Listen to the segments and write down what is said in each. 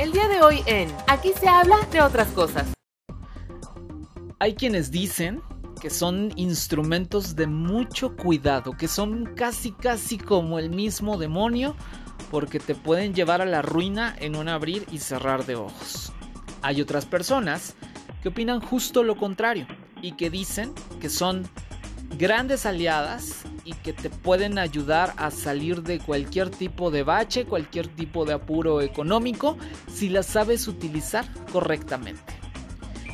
El día de hoy en Aquí se habla de otras cosas. Hay quienes dicen que son instrumentos de mucho cuidado, que son casi casi como el mismo demonio, porque te pueden llevar a la ruina en un abrir y cerrar de ojos. Hay otras personas que opinan justo lo contrario y que dicen que son grandes aliadas y que te pueden ayudar a salir de cualquier tipo de bache, cualquier tipo de apuro económico, si las sabes utilizar correctamente.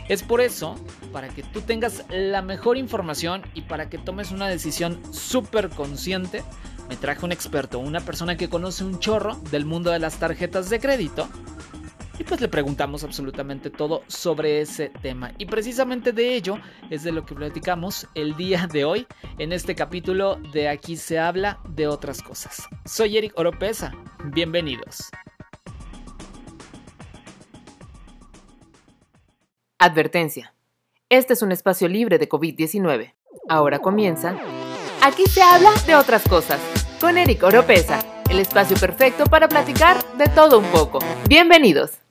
Es por eso, para que tú tengas la mejor información y para que tomes una decisión súper consciente, me traje un experto, una persona que conoce un chorro del mundo de las tarjetas de crédito y pues le preguntamos absolutamente todo sobre ese tema. Y precisamente de ello es de lo que platicamos el día de hoy en este capítulo de Aquí se habla de otras cosas. Soy Eric Oropesa, bienvenidos. Advertencia. Este es un espacio libre de COVID-19. Ahora comienza. Aquí se habla de otras cosas con Eric Oropesa, el espacio perfecto para platicar de todo un poco. Bienvenidos.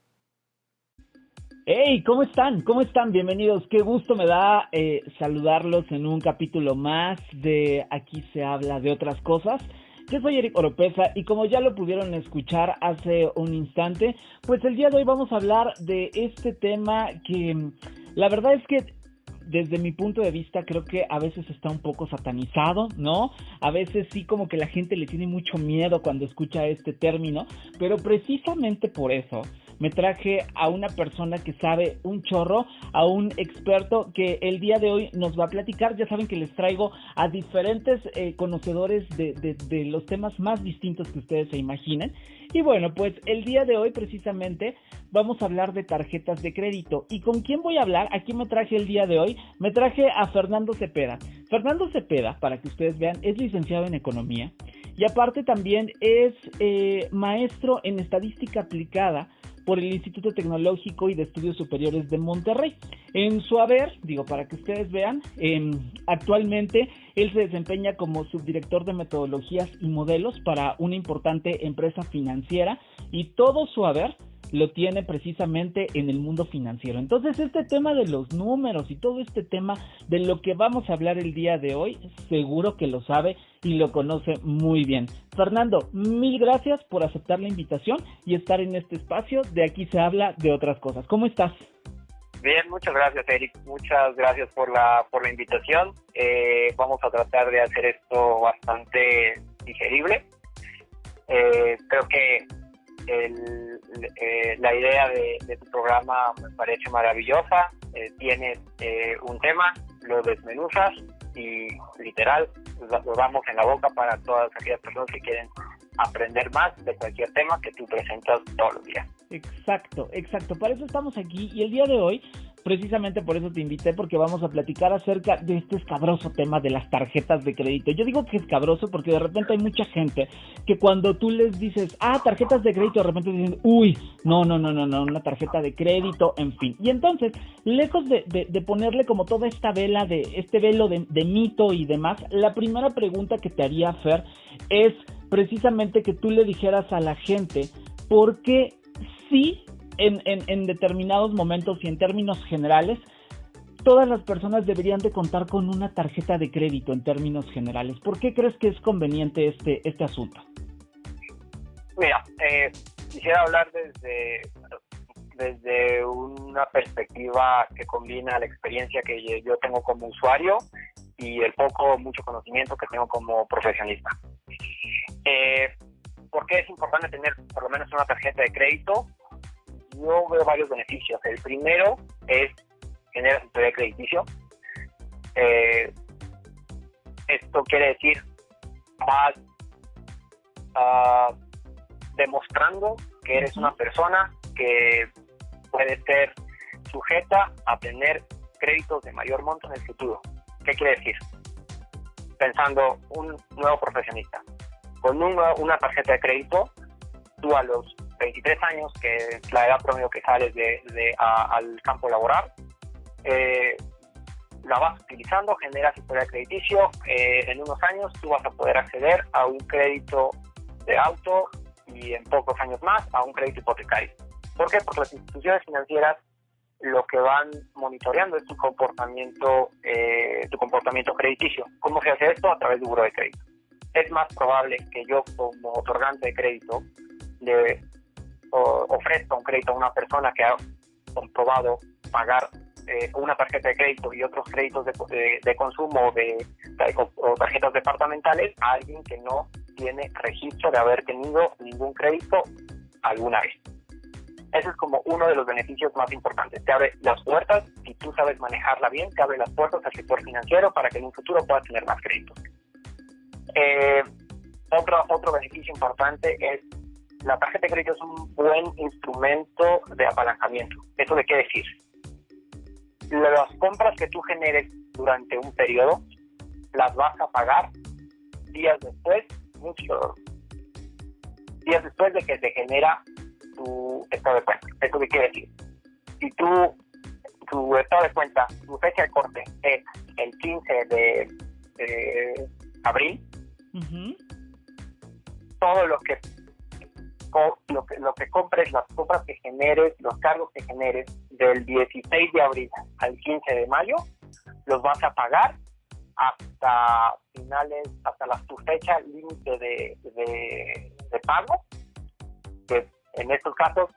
Hey, ¿cómo están? ¿Cómo están? Bienvenidos. Qué gusto me da eh, saludarlos en un capítulo más de Aquí se habla de otras cosas. Yo soy Eric Oropesa y como ya lo pudieron escuchar hace un instante, pues el día de hoy vamos a hablar de este tema que la verdad es que desde mi punto de vista creo que a veces está un poco satanizado, ¿no? A veces sí como que la gente le tiene mucho miedo cuando escucha este término, pero precisamente por eso me traje a una persona que sabe un chorro, a un experto que el día de hoy nos va a platicar. Ya saben que les traigo a diferentes eh, conocedores de, de los temas más distintos que ustedes se imaginen. Y bueno, pues el día de hoy precisamente vamos a hablar de tarjetas de crédito. ¿Y con quién voy a hablar? Aquí me traje el día de hoy. Me traje a Fernando Cepeda. Fernando Cepeda, para que ustedes vean, es licenciado en economía y aparte también es eh, maestro en estadística aplicada por el Instituto Tecnológico y de Estudios Superiores de Monterrey. En su haber, digo, para que ustedes vean, em, actualmente él se desempeña como subdirector de metodologías y modelos para una importante empresa financiera y todo su haber lo tiene precisamente en el mundo financiero. Entonces, este tema de los números y todo este tema de lo que vamos a hablar el día de hoy, seguro que lo sabe y lo conoce muy bien. Fernando, mil gracias por aceptar la invitación y estar en este espacio. De aquí se habla de otras cosas. ¿Cómo estás? Bien, muchas gracias, Eric. Muchas gracias por la, por la invitación. Eh, vamos a tratar de hacer esto bastante digerible. Eh, creo que el, eh, la idea de, tu programa me parece maravillosa. Eh, tienes eh, un tema, lo desmenuzas y literal lo damos en la boca para todas aquellas personas que quieren aprender más de cualquier tema que tú presentas todos los días. Exacto, exacto. Para eso estamos aquí y el día de hoy precisamente por eso te invité, porque vamos a platicar acerca de este escabroso tema de las tarjetas de crédito. Yo digo que es escabroso porque de repente hay mucha gente que cuando tú les dices, ah, tarjetas de crédito, de repente dicen, uy, no, no, no, no, no, una tarjeta de crédito, en fin. Y entonces, lejos de, de, ponerle como toda esta vela de, este velo de, mito y demás, la primera pregunta que te haría, Fer, es precisamente que tú le dijeras a la gente, ¿por qué sí en, determinados momentos y en términos generales, todas las personas deberían de contar con una tarjeta de crédito en términos generales. ¿Por qué crees que es conveniente este, este asunto? Mira, eh, quisiera hablar desde, desde una perspectiva que combina la experiencia que yo tengo como usuario y el poco, mucho conocimiento que tengo como profesionista. Eh, ¿Por qué es importante tener por lo menos una tarjeta de crédito? Yo veo varios beneficios. El primero es generar historia crediticio. Eh, esto quiere decir, vas uh, demostrando que eres una persona que puede ser sujeta a tener créditos de mayor monto en el futuro. ¿Qué quiere decir? Pensando un nuevo profesionista. Con una tarjeta de crédito, tú a los 23 años, que es la edad promedio que sales de, al campo laboral, eh, la vas utilizando, generas historial crediticio, eh, en unos años tú vas a poder acceder a un crédito de auto y en pocos años más a un crédito hipotecario. ¿Por qué? Porque las instituciones financieras lo que van monitoreando es tu comportamiento, eh, tu comportamiento crediticio. ¿Cómo se hace esto? A través de un buro de crédito. Es más probable que yo como otorgante de crédito le ofrezca un crédito a una persona que ha comprobado pagar eh, una tarjeta de crédito y otros créditos de, de, consumo de, o tarjetas departamentales a alguien que no tiene registro de haber tenido ningún crédito alguna vez. Ese es como uno de los beneficios más importantes. Te abre las puertas, si tú sabes manejarla bien, te abre las puertas al sector financiero para que en un futuro puedas tener más créditos. Eh, otro, otro beneficio importante es la tarjeta de crédito es un buen instrumento de apalancamiento. ¿Eso de qué decir? Las compras que tú generes durante un periodo las vas a pagar días después, mucho, días después de que se genera tu estado de cuenta. ¿Eso qué quiere decir? Si tú, tu estado de cuenta, tu fecha de corte es el 15 de, abril, todo lo que, lo que lo que compres, las compras que generes, los cargos que generes del 16 de abril al 15 de mayo, los vas a pagar hasta finales, hasta la, tu fecha límite de, de, pago, que en estos casos,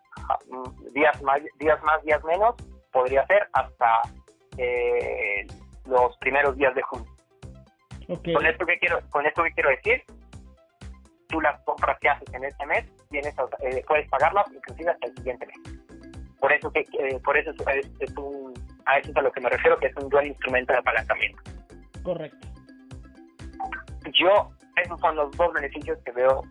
mm, días más, días más, días menos, podría ser hasta eh, los primeros días de junio. Con esto que quiero, con esto que quiero decir, tú las compras que haces en este mes tienes, eh, puedes pagarlas inclusive hasta el siguiente mes. Por eso que, eh, por eso es, un, a eso es a lo que me refiero, que es un buen instrumento de apalancamiento. Correcto. Yo, esos son los dos beneficios que veo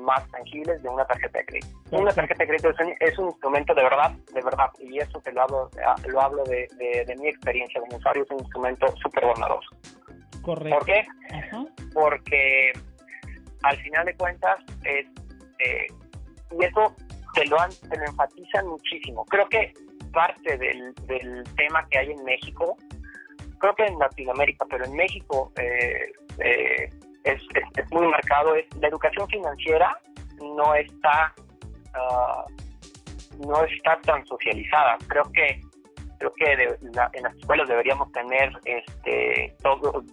más tangibles de una tarjeta de crédito. Una tarjeta de crédito es un, instrumento de verdad, de verdad, y eso te lo hablo, lo hablo de, de, mi experiencia como usuario, es un instrumento súper bondadoso. Correcto. ¿Por qué? Porque al final de cuentas es, eh, y eso te lo, han, lo enfatizan muchísimo. Creo que parte del, del tema que hay en México, creo que en Latinoamérica, pero en México eh, eh, es, muy marcado, es la educación financiera no está ah, no está tan socializada. Creo que creo que en las escuelas deberíamos tener este todo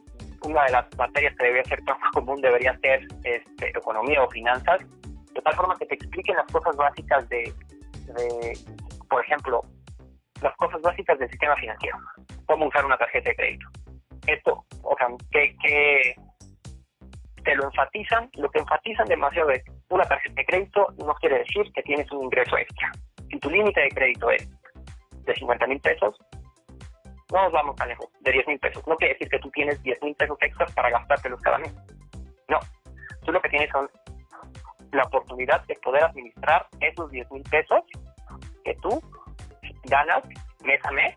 una de las materias que debería ser más común debería ser este, economía o finanzas, de tal forma que te expliquen las cosas básicas de, de, por ejemplo, las cosas básicas del sistema financiero, cómo usar una tarjeta de crédito. Esto, o sea, que, que te lo enfatizan, lo que enfatizan demasiado es una tarjeta de crédito no quiere decir que tienes un ingreso extra. Si tu límite de crédito es de 50 mil pesos, no nos vamos tan lejos, de 10 mil pesos. No quiere decir que tú tienes 10 mil pesos extras para gastártelos cada mes. No, tú lo que tienes son la oportunidad de poder administrar esos 10 mil pesos que tú ganas mes a mes,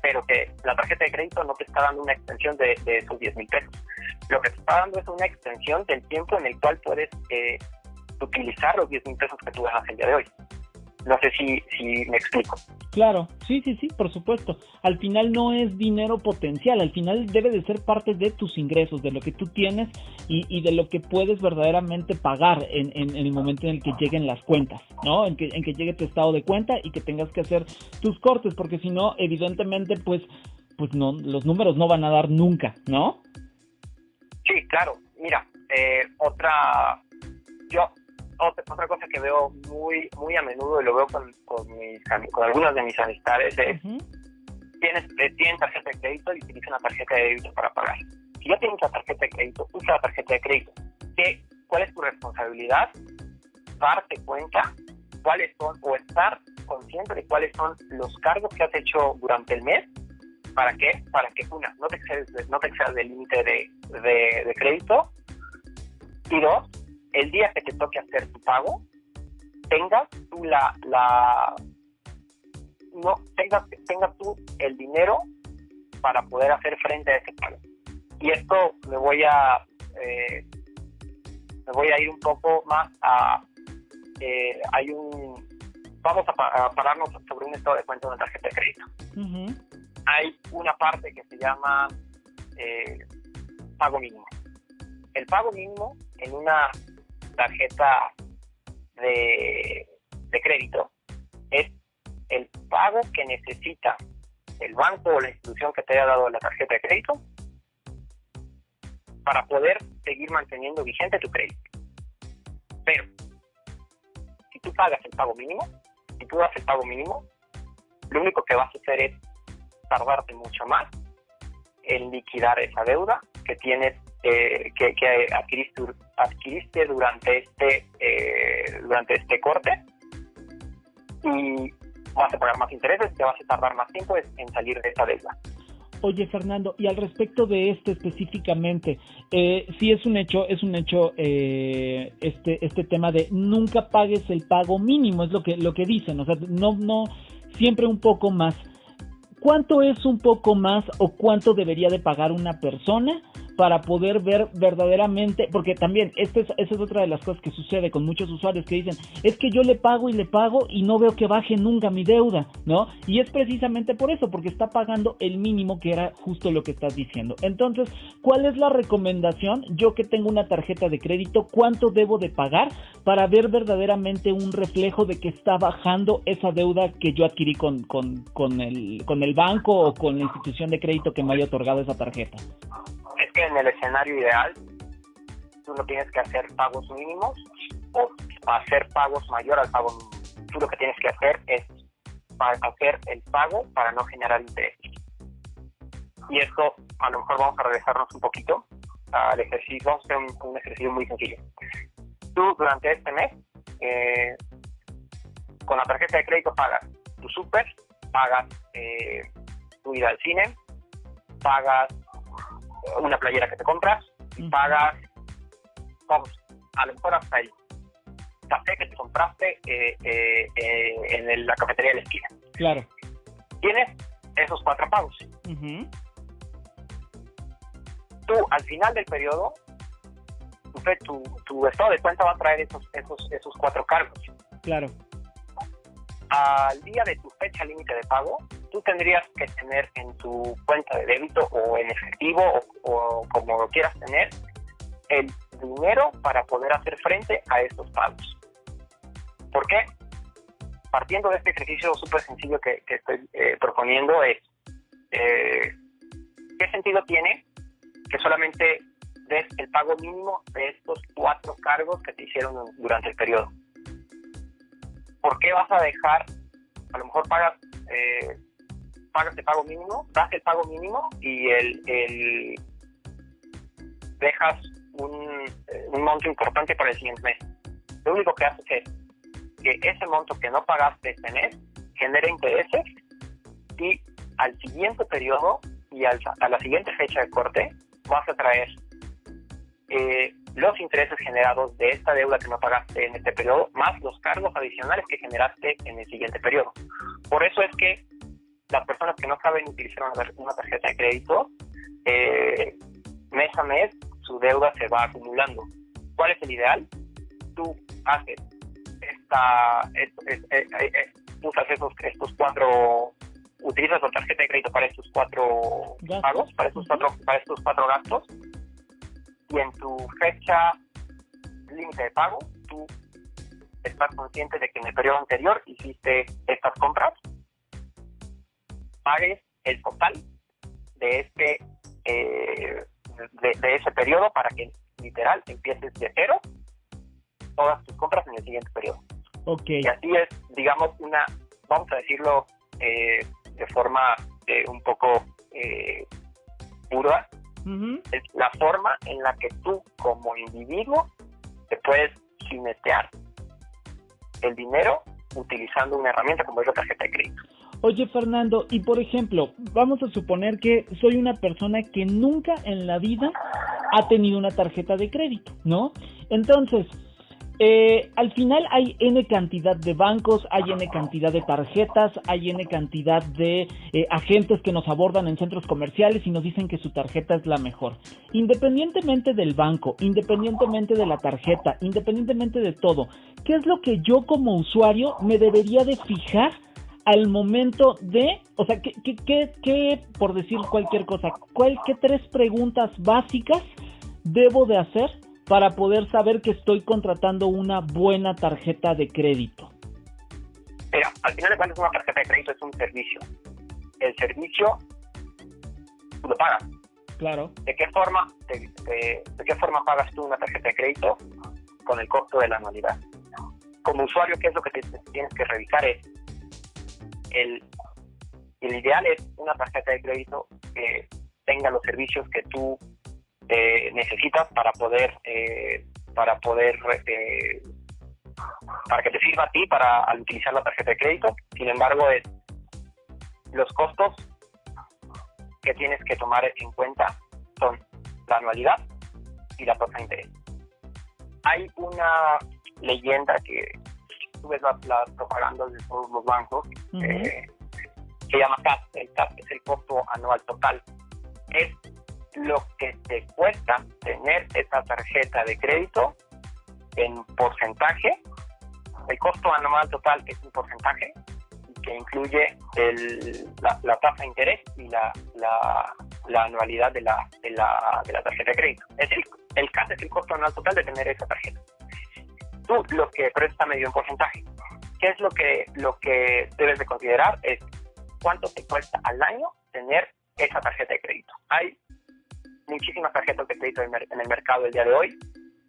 pero que la tarjeta de crédito no te está dando una extensión de, esos 10 mil pesos lo que te está dando es una extensión del tiempo en el cual puedes eh, utilizar los 10 mil pesos que tú ganas el día de hoy. No sé si, si me explico. Claro, sí, sí, sí, por supuesto. Al final no es dinero potencial, al final debe de ser parte de tus ingresos, de lo que tú tienes y, y de lo que puedes verdaderamente pagar en, en, el momento en el que lleguen las cuentas, ¿no? En que, en que llegue tu estado de cuenta y que tengas que hacer tus cortes, porque si no, evidentemente, pues, pues no, los números no van a dar nunca, ¿no? Sí, claro. Mira, eh, otra, yo, otra, cosa que veo muy, muy a menudo y lo veo con, con, mis, con algunas de mis amistades es, tienes, tienen tarjeta de crédito y utilizan la tarjeta de débito para pagar. Si ya tienes la tarjeta de crédito, usa la tarjeta de crédito. ¿Qué, ¿Cuál es tu responsabilidad? Darte cuenta cuáles son, o estar consciente de cuáles son los cargos que has hecho durante el mes ¿Para qué? Para que una, no te excedas, no te excedas del límite de, de, crédito y dos, el día que te toque hacer tu pago, tengas tú la, la no tengas, tengas tú el dinero para poder hacer frente a ese pago. Y esto me voy a eh, me voy a ir un poco más a eh, hay un vamos a, pararnos sobre un estado de cuenta de una tarjeta de crédito hay una parte que se llama eh, pago mínimo. El pago mínimo en una tarjeta de, crédito pago que necesita el banco o la institución que te haya dado la tarjeta de crédito para poder seguir manteniendo vigente tu crédito. Pero, si tú pagas el pago mínimo, si tú das el pago mínimo, lo único que vas a hacer es tardarte mucho más en liquidar esa deuda que tienes eh, que, que adquiriste, adquiriste, durante este eh, durante este corte y vas a pagar más intereses, te vas a tardar más tiempo en salir de esa deuda. Oye, Fernando, y al respecto de este específicamente, eh, sí es un hecho, es un hecho eh, este este tema de nunca pagues el pago mínimo, es lo que lo que dicen, o sea, no no siempre un poco más. ¿Cuánto es un poco más o cuánto debería de pagar una persona para poder ver verdaderamente, porque también esta es, esa es otra de las cosas que sucede con muchos usuarios que dicen, es que yo le pago y le pago y no veo que baje nunca mi deuda, ¿no? Y es precisamente por eso, porque está pagando el mínimo que era justo lo que estás diciendo. Entonces, ¿cuál es la recomendación? Yo que tengo una tarjeta de crédito, ¿cuánto debo de pagar para ver verdaderamente un reflejo de que está bajando esa deuda que yo adquirí con, con, con, el, con el banco o con la institución de crédito que me haya otorgado esa tarjeta? es que en el escenario ideal tú no tienes que hacer pagos mínimos o hacer pagos mayor al pago mínimo. Tú lo que tienes que hacer es hacer el pago para no generar interés. Y esto, a lo mejor vamos a regresarnos un poquito al ejercicio, vamos a hacer un, ejercicio muy sencillo. Tú durante este mes, eh, con la tarjeta de crédito pagas tu súper, pagas eh, tu ida al cine, pagas una playera que te compras y pagas, vamos, a lo mejor hasta el café que te compraste eh, eh, eh, en la cafetería de la esquina. Claro. Tienes esos cuatro pagos. Tú, al final del periodo, tu, tu, estado de cuenta va a traer esos, esos, esos cuatro cargos. Claro. Al día de tu fecha límite de pago, tú tendrías que tener en tu cuenta de débito o en efectivo o, como lo quieras tener el dinero para poder hacer frente a estos pagos. ¿Por qué? Partiendo de este ejercicio súper sencillo que, estoy eh, proponiendo es, eh, ¿qué sentido tiene que solamente des el pago mínimo de estos cuatro cargos que te hicieron durante el periodo? ¿Por qué vas a dejar, a lo mejor pagas eh, pagas el pago mínimo, das el pago mínimo y el, el dejas un, eh, un monto importante para el siguiente mes. Lo único que haces es que ese monto que no pagaste este mes genere intereses y al siguiente periodo y al, a la siguiente fecha de corte vas a traer eh, los intereses generados de esta deuda que no pagaste en este periodo, más los cargos adicionales que generaste en el siguiente periodo. Por eso es que las personas que no saben utilizar una, tarjeta de crédito, eh, mes a mes su deuda se va acumulando. ¿Cuál es el ideal? Tú haces esta, eh, eh, usas esos, estos cuatro, utilizas la tarjeta de crédito para estos cuatro pagos, para estos cuatro, para estos cuatro gastos, y en tu fecha límite de pago, tú estás consciente de que en el periodo anterior hiciste estas compras pagues el total de este eh, de, ese periodo para que literal empieces de cero todas tus compras en el siguiente periodo. Okay. Y así es, digamos, una, vamos a decirlo eh, de forma eh, un poco pura, es la forma en la que tú como individuo te puedes jinetear el dinero utilizando una herramienta como es la tarjeta de crédito. Oye Fernando, y por ejemplo, vamos a suponer que soy una persona que nunca en la vida ha tenido una tarjeta de crédito, ¿no? Entonces, eh, al final hay N cantidad de bancos, hay N cantidad de tarjetas, hay N cantidad de eh, agentes que nos abordan en centros comerciales y nos dicen que su tarjeta es la mejor. Independientemente del banco, independientemente de la tarjeta, independientemente de todo, ¿qué es lo que yo como usuario me debería de fijar? Al momento de, o sea, ¿qué, qué, qué, por decir cualquier cosa, cuál, qué tres preguntas básicas debo de hacer para poder saber que estoy contratando una buena tarjeta de crédito? Mira, al final de cuentas una tarjeta de crédito es un servicio. El servicio tú lo pagas. Claro. ¿De qué forma, de, de qué forma pagas tú una tarjeta de crédito? Con el costo de la anualidad. Como usuario, ¿qué es lo que te, tienes que revisar? Es el, ideal es una tarjeta de crédito que tenga los servicios que tú eh, necesitas para poder eh, para poder eh, para que te sirva a ti para al utilizar la tarjeta de crédito. Sin embargo es los costos que tienes que tomar en cuenta son la anualidad y la tasa de interés. Hay una leyenda que tú ves las, propagandas de todos los bancos eh, se llama CAP el CAP es el costo anual total es lo que te cuesta tener esa tarjeta de crédito en porcentaje. El costo anual total es un porcentaje que incluye la, tasa de interés y la, anualidad de la, de, la, tarjeta de crédito. Es el, el CAS es el costo anual total de tener esa tarjeta. Lo que presta medio en porcentaje. ¿Qué es lo que, lo que debes de considerar? Es cuánto te cuesta al año tener esa tarjeta de crédito. Hay muchísimas tarjetas de crédito en el mercado el día de hoy.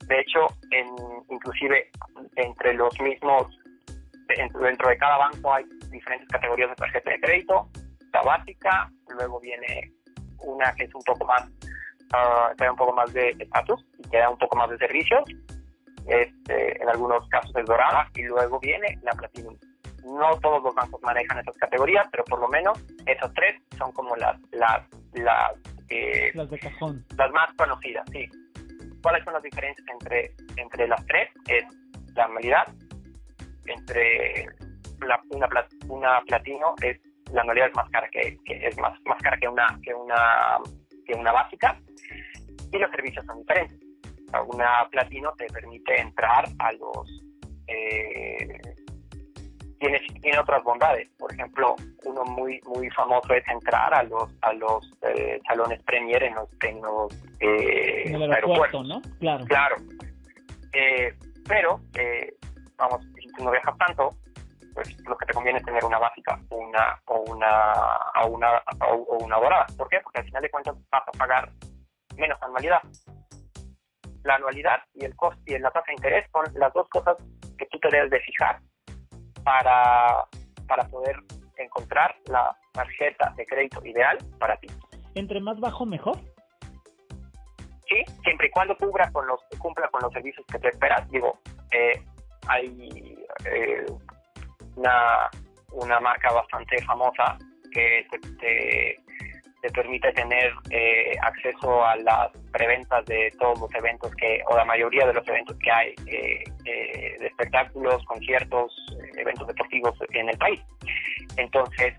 De hecho, en, inclusive entre los mismos, dentro de cada banco hay diferentes categorías de tarjeta de crédito. La básica, luego viene una que es un poco más, uh, un poco más de estatus y que da un poco más de servicios. Este, en algunos casos es dorada y luego viene la platinum. No todos los bancos manejan esas categorías, pero por lo menos esas tres son como las, las, las las de cajón. Las más conocidas, sí. ¿Cuáles son las diferencias entre, entre las tres? Es la anualidad, entre una, una platino es la anualidad es más cara que, es más, más cara que una que una que una básica y los servicios son diferentes. Una platino te permite entrar a los eh, tiene, tiene otras bondades. Por ejemplo, uno muy muy famoso es entrar a los a los eh, salones premier en los, en los eh, aeropuertos. ¿no? Claro. Claro. Eh, pero, vamos, si tú no viajas tanto, pues lo que te conviene es tener una básica una, o una o una o, una dorada. ¿Por qué? Porque al final de cuentas vas a pagar menos anualidad. La anualidad y el coste y la tasa de interés son las dos cosas que tú te debes de fijar para, para poder encontrar la tarjeta de crédito ideal para ti. ¿Entre más bajo, mejor? Sí, siempre y cuando cubra con los, cumpla con los servicios que te esperas. Digo, eh, hay eh, una, una marca bastante famosa que te, te permite tener eh, acceso a las preventas de todos los eventos que, o la mayoría de los eventos que hay eh, eh, de espectáculos, conciertos, eventos deportivos en el país. Entonces,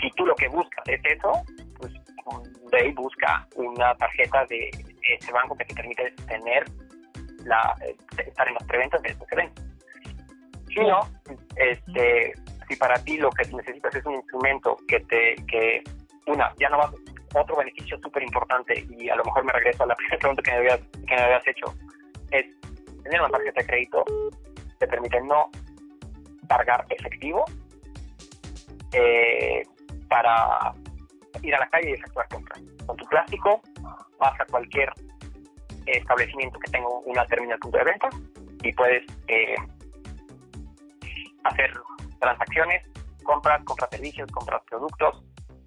si tú lo que buscas es eso, pues ve busca una tarjeta de ese banco que te permite tener la, estar en las preventas de estos eventos. Si no, este si para ti lo que necesitas es un instrumento que te, que, una, ya no vas, otro beneficio súper importante, y a lo mejor me regreso a la primera pregunta que me habías, que me habías hecho, es tener una tarjeta de crédito, te permite no cargar efectivo eh, para ir a la calle y efectuar compras. Con tu plástico vas a cualquier establecimiento que tenga una terminal punto de venta y puedes eh, hacer transacciones, compras, compras servicios, compras productos,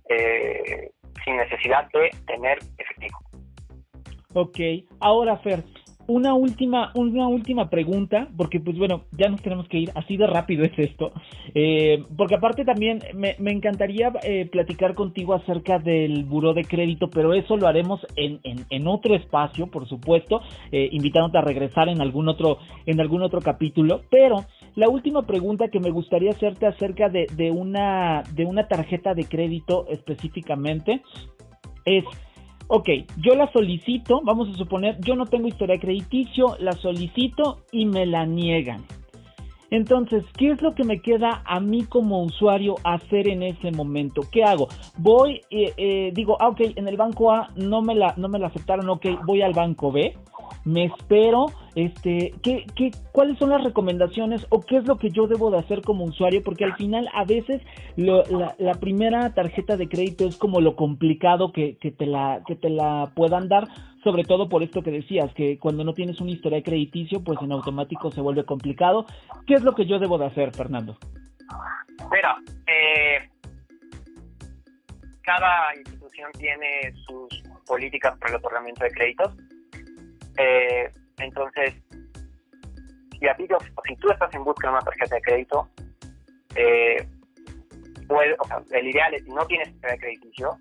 eh, sin necesidad de tener efectivo. Ok, ahora Fer, una última, una última pregunta, porque pues bueno, ya nos tenemos que ir, así de rápido es esto, eh, porque aparte también me, encantaría eh, platicar contigo acerca del buró de crédito, pero eso lo haremos en, en, otro espacio, por supuesto, eh, invitándote a regresar en algún otro, en algún otro capítulo, pero la última pregunta que me gustaría hacerte acerca de, de una, de una tarjeta de crédito específicamente es ok, yo la solicito, vamos a suponer, yo no tengo historia crediticio, la solicito y me la niegan. Entonces, ¿qué es lo que me queda a mí como usuario hacer en ese momento? ¿Qué hago? Voy, eh, eh, digo, ah, ok, en el banco A no me, la, no me la aceptaron, ok, voy al banco B, me espero, este, ¿qué, qué, ¿cuáles son las recomendaciones o qué es lo que yo debo de hacer como usuario? Porque al final a veces la, la, primera tarjeta de crédito es como lo complicado que, que, te la, que te la puedan dar, sobre todo por esto que decías, que cuando no tienes una historia crediticio, pues en automático se vuelve complicado. ¿Qué es lo que yo debo de hacer, Fernando? Mira, eh, cada institución tiene sus políticas para el otorgamiento de créditos. Eh, entonces, si, a ti, si tú estás en busca de una tarjeta de crédito, eh, el ideal es, si no tienes tarjeta de crediticio,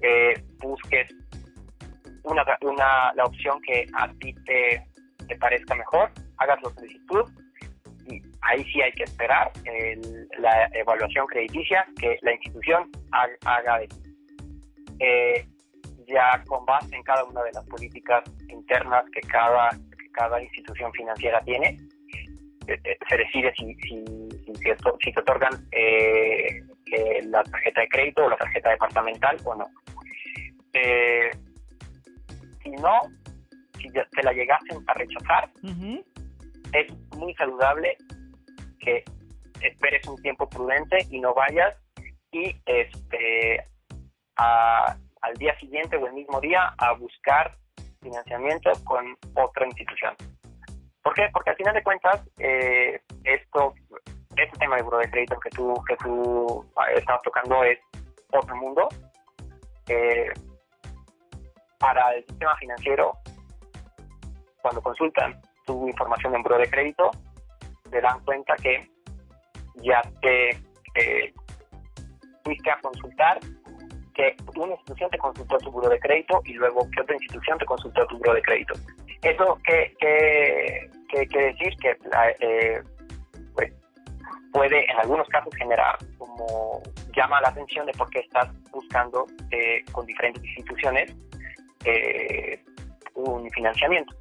eh, busques una, una, la opción que a ti te, te parezca mejor, hagas la solicitud y ahí sí hay que esperar la evaluación crediticia que la institución haga, de ti. Eh, ya con base en cada una de las políticas internas que cada, cada institución financiera tiene, eh, eh, se decide si, si, si, si se otorgan eh, la tarjeta de crédito o la tarjeta departamental o no. si no, si te la llegasen a rechazar, es muy saludable que esperes un tiempo prudente y no vayas y este a al día siguiente o el mismo día a buscar financiamiento con otra institución. ¿Por qué? Porque al final de cuentas, eh, esto, este tema de buro de crédito que tú, que tú ah, estás tocando es otro mundo. Eh, para el sistema financiero, cuando consultan tu información en buro de crédito, te dan cuenta que ya te eh, fuiste a consultar que una institución te consultó tu buro de crédito y luego que otra institución te consultó tu buro de crédito. Eso que, que, decir que eh, pues, puede en algunos casos generar como llama la atención de por qué estás buscando eh, con diferentes instituciones eh, un financiamiento.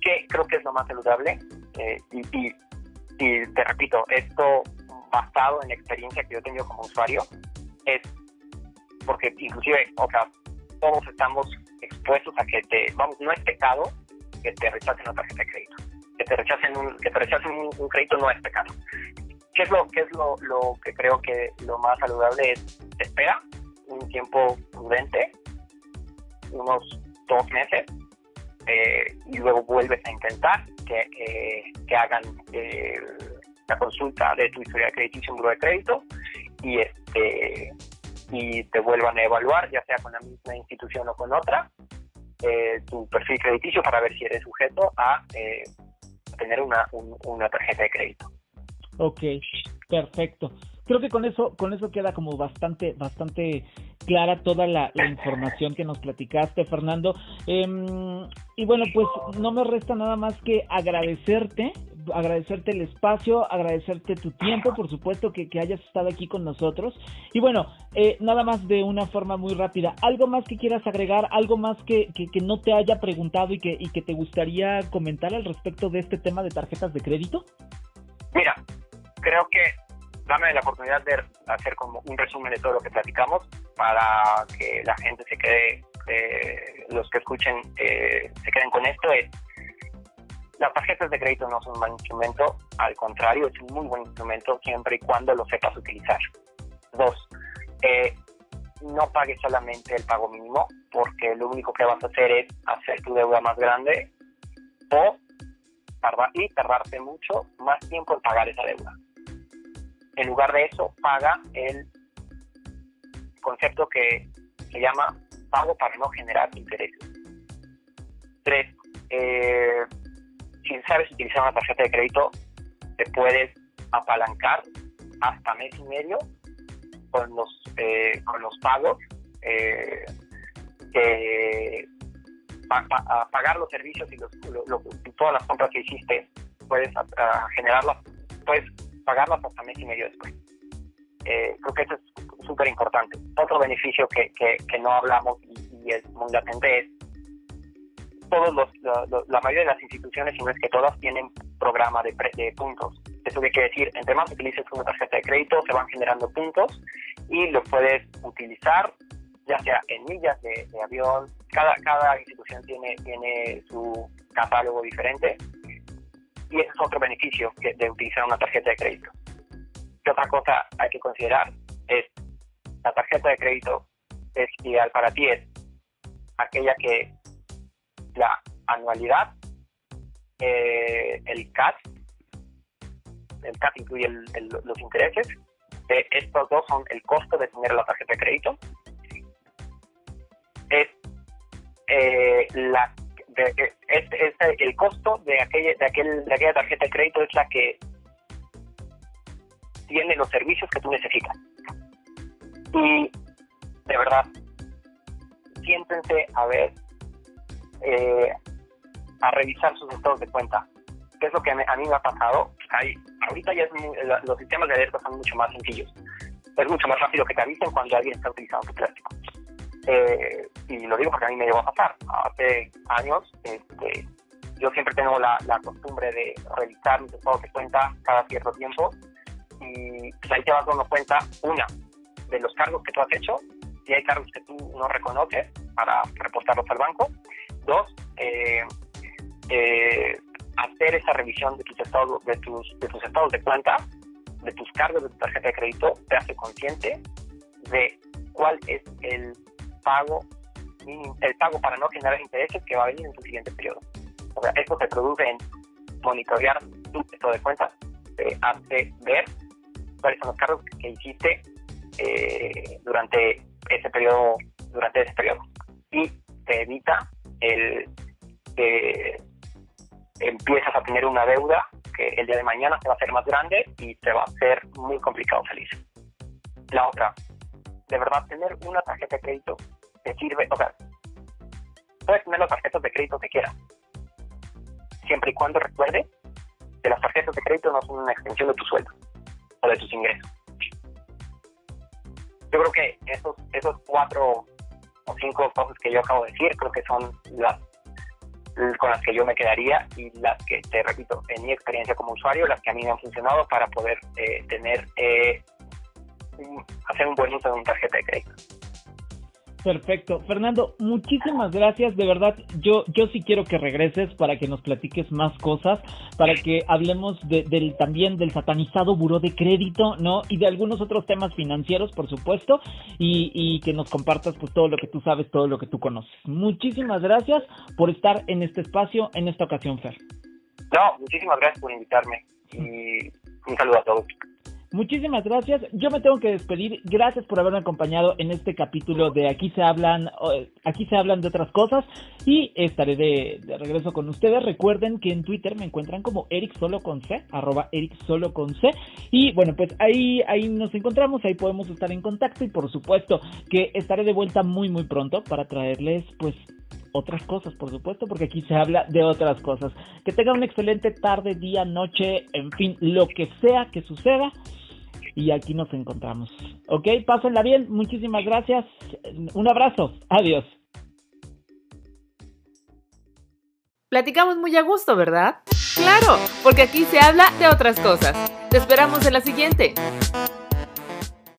Que creo que es lo más saludable y, y, y te repito, esto basado en la experiencia que yo he tenido como usuario, es porque inclusive, o sea, todos estamos expuestos a que te, vamos, no es pecado que te rechacen una tarjeta de crédito. Que te rechacen un, que te rechacen un, crédito no es pecado. ¿Qué es lo, qué es lo, lo que creo que lo más saludable es? Espera un tiempo prudente, unos dos meses, eh, y luego vuelves a intentar que, eh, que hagan eh, la consulta de tu historia crediticio un de crédito y este y te vuelvan a evaluar, ya sea con la misma institución o con otra, eh, tu perfil crediticio para ver si eres sujeto a eh, tener una, una tarjeta de crédito. Ok, perfecto. Creo que con eso, con eso queda como bastante, bastante clara toda la, información que nos platicaste, Fernando. Em, y bueno, pues no me resta nada más que agradecerte, agradecerte el espacio, agradecerte tu tiempo, por supuesto, que, que hayas estado aquí con nosotros. Y bueno, eh, nada más de una forma muy rápida, ¿algo más que quieras agregar, algo más que, que, que no te haya preguntado y que, y que te gustaría comentar al respecto de este tema de tarjetas de crédito? Mira, creo que dame la oportunidad de hacer como un resumen de todo lo que platicamos para que la gente se quede, eh, los que escuchen eh, se queden con esto. Es, las tarjetas de crédito no son un buen instrumento, al contrario, es un muy buen instrumento siempre y cuando lo sepas utilizar. Dos, eh, no pagues solamente el pago mínimo, porque lo único que vas a hacer es hacer tu deuda más grande o tardar, y tardarte mucho más tiempo en pagar esa deuda. En lugar de eso, paga el concepto que se llama pago para no generar intereses. Tres, eh, si sabes utilizar una tarjeta de crédito, te puedes apalancar hasta mes y medio con los, eh, con los pagos, eh, pagar los servicios y todas las compras que hiciste, puedes generarlas, puedes pagarlas hasta mes y medio después. Eh, creo que eso es súper importante. Otro beneficio que, que, no hablamos y, es muy latente es todos los, la, mayoría de las instituciones, si no es que todas, tienen programa de, de puntos. Eso quiere decir, entre más utilices una tarjeta de crédito, se van generando puntos y los puedes utilizar ya sea en millas de, avión, cada, cada institución tiene, tiene su, catálogo diferente. Y ese es otro beneficio de utilizar una tarjeta de crédito. ¿Qué otra cosa hay que considerar? Es la tarjeta de crédito es ideal para ti, es aquella que la anualidad, eh, el CAT, el CAT incluye los intereses, eh, estos dos son el costo de tener la tarjeta de crédito, es, eh, la, el costo de aquella, de, aquel, de aquella tarjeta de crédito es la que tiene los servicios que tú necesitas. Y de verdad, siéntense a ver, eh, a revisar sus estados de cuenta. ¿Qué es lo que a mí me ha pasado? Hay, ahorita ya los sistemas de alerta son mucho más sencillos. Es mucho más rápido que te avisen cuando alguien está utilizando tu plástico. Eh, y lo digo porque a mí me llegó a pasar. Hace años, este, yo siempre tengo la, costumbre de revisar mis estados de cuenta cada cierto tiempo y pues, ahí te vas dando cuenta, una, de los cargos que tú has hecho, si hay cargos que tú no reconoces para reportarlos al banco. Dos, eh, eh, hacer esa revisión de tus estados de tus, de tus estados de cuenta, de tus cargos de tu tarjeta de crédito, te hace consciente de cuál es el pago el pago para no generar intereses que va a venir en tu siguiente periodo. O sea, esto se produce en monitorear tu estado de cuenta, te hace ver cuáles son los cargos que hiciste eh, durante ese periodo, durante ese periodo. Y te evita el que empiezas a tener una deuda que el día de mañana se va a hacer más grande y te va a hacer muy complicado salir. La otra, de verdad, tener una tarjeta de crédito te sirve, o sea, puedes tener las tarjetas de crédito que quieras, siempre y cuando recuerdes que las tarjetas de crédito no son una extensión de tu sueldo o de tus ingresos yo creo que esos, esos cuatro o cinco cosas que yo acabo de decir, creo que son las con las que yo me quedaría y las que, te repito, en mi experiencia como usuario, las que a mí me han funcionado para poder eh, tener, eh, hacer un buen uso de una tarjeta de crédito. Perfecto. Fernando, muchísimas gracias. De verdad, yo, yo sí quiero que regreses para que nos platiques más cosas, para que hablemos del, también del satanizado buró de crédito, ¿no? Y de algunos otros temas financieros, por supuesto, y, y que nos compartas pues todo lo que tú sabes, todo lo que tú conoces. Muchísimas gracias por estar en este espacio, en esta ocasión, Fer. No, muchísimas gracias por invitarme y un saludo a todos. Muchísimas gracias. Yo me tengo que despedir. Gracias por haberme acompañado en este capítulo de Aquí se hablan, aquí se hablan de otras cosas y estaré de, regreso con ustedes. Recuerden que en Twitter me encuentran como Eric Solo con C, arroba Eric Solo con C. Y bueno, pues ahí, ahí nos encontramos, ahí podemos estar en contacto y por supuesto que estaré de vuelta muy muy pronto para traerles pues otras cosas, por supuesto, porque aquí se habla de otras cosas. Que tengan una excelente tarde, día, noche, en fin, lo que sea que suceda y aquí nos encontramos. Ok, pásenla bien, muchísimas gracias, un abrazo, adiós. Platicamos muy a gusto, ¿verdad? Claro, porque aquí se habla de otras cosas. Te esperamos en la siguiente.